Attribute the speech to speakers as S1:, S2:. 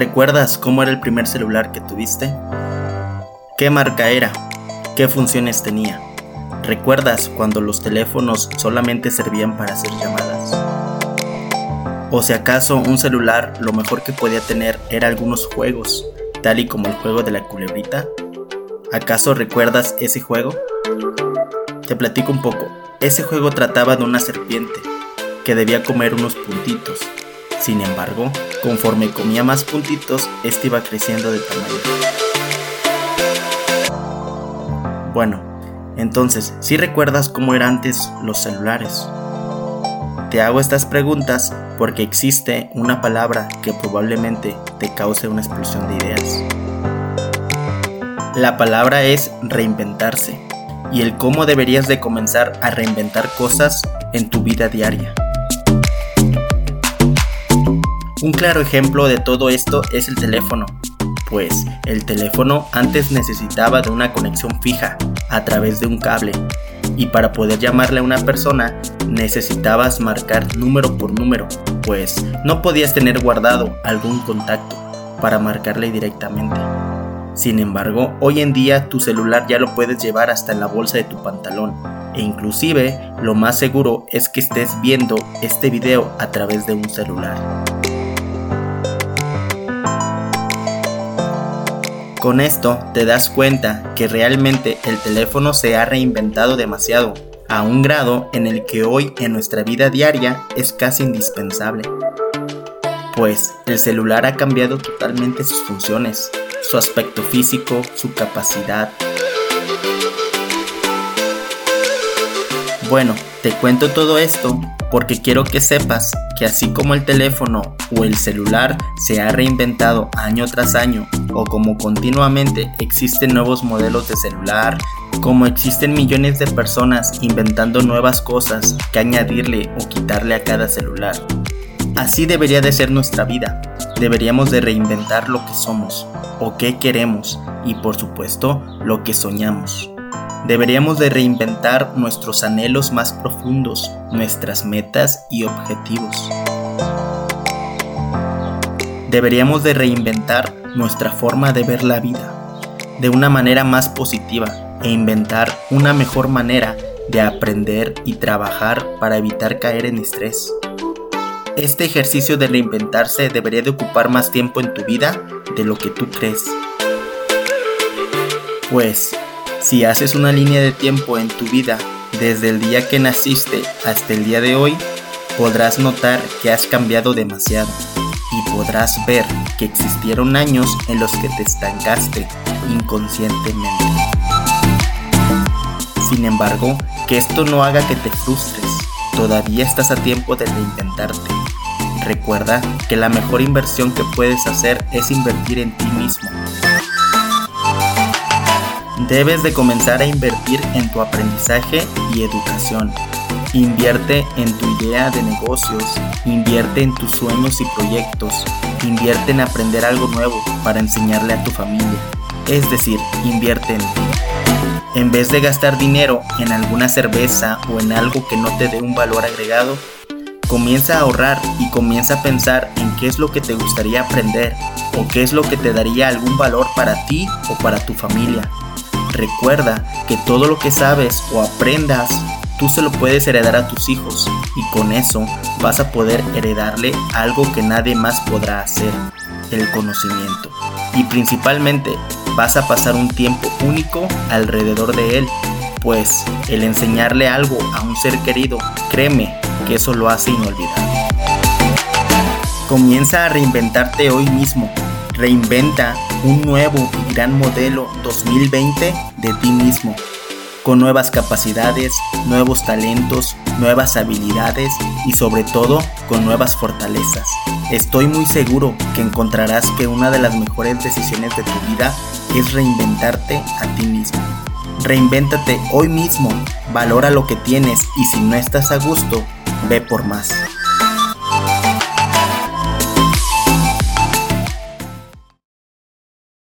S1: ¿Recuerdas cómo era el primer celular que tuviste? ¿Qué marca era? ¿Qué funciones tenía? ¿Recuerdas cuando los teléfonos solamente servían para hacer llamadas? ¿O si acaso un celular lo mejor que podía tener era algunos juegos, tal y como el juego de la culebrita? ¿Acaso recuerdas ese juego? Te platico un poco. Ese juego trataba de una serpiente que debía comer unos puntitos sin embargo, conforme comía más puntitos, este iba creciendo de tamaño. Bueno, entonces, si recuerdas cómo eran antes los celulares? Te hago estas preguntas porque existe una palabra que probablemente te cause una explosión de ideas. La palabra es reinventarse y el cómo deberías de comenzar a reinventar cosas en tu vida diaria. Un claro ejemplo de todo esto es el teléfono, pues el teléfono antes necesitaba de una conexión fija a través de un cable y para poder llamarle a una persona necesitabas marcar número por número, pues no podías tener guardado algún contacto para marcarle directamente. Sin embargo, hoy en día tu celular ya lo puedes llevar hasta en la bolsa de tu pantalón e inclusive lo más seguro es que estés viendo este video a través de un celular. Con esto te das cuenta que realmente el teléfono se ha reinventado demasiado, a un grado en el que hoy en nuestra vida diaria es casi indispensable. Pues el celular ha cambiado totalmente sus funciones, su aspecto físico, su capacidad. Bueno, te cuento todo esto porque quiero que sepas que así como el teléfono o el celular se ha reinventado año tras año o como continuamente existen nuevos modelos de celular, como existen millones de personas inventando nuevas cosas que añadirle o quitarle a cada celular. Así debería de ser nuestra vida. Deberíamos de reinventar lo que somos o qué queremos y por supuesto lo que soñamos. Deberíamos de reinventar nuestros anhelos más profundos, nuestras metas y objetivos. Deberíamos de reinventar nuestra forma de ver la vida de una manera más positiva e inventar una mejor manera de aprender y trabajar para evitar caer en estrés. Este ejercicio de reinventarse debería de ocupar más tiempo en tu vida de lo que tú crees. Pues si haces una línea de tiempo en tu vida desde el día que naciste hasta el día de hoy, podrás notar que has cambiado demasiado y podrás ver que existieron años en los que te estancaste inconscientemente. Sin embargo, que esto no haga que te frustres, todavía estás a tiempo de reinventarte. Recuerda que la mejor inversión que puedes hacer es invertir en ti mismo Debes de comenzar a invertir en tu aprendizaje y educación. Invierte en tu idea de negocios, invierte en tus sueños y proyectos, invierte en aprender algo nuevo para enseñarle a tu familia. Es decir, invierte en ti. En vez de gastar dinero en alguna cerveza o en algo que no te dé un valor agregado, comienza a ahorrar y comienza a pensar en qué es lo que te gustaría aprender o qué es lo que te daría algún valor para ti o para tu familia. Recuerda que todo lo que sabes o aprendas, tú se lo puedes heredar a tus hijos y con eso vas a poder heredarle algo que nadie más podrá hacer, el conocimiento. Y principalmente vas a pasar un tiempo único alrededor de él, pues el enseñarle algo a un ser querido, créeme que eso lo hace inolvidable. Comienza a reinventarte hoy mismo Reinventa un nuevo y gran modelo 2020 de ti mismo, con nuevas capacidades, nuevos talentos, nuevas habilidades y sobre todo con nuevas fortalezas. Estoy muy seguro que encontrarás que una de las mejores decisiones de tu vida es reinventarte a ti mismo. Reinvéntate hoy mismo, valora lo que tienes y si no estás a gusto, ve por más.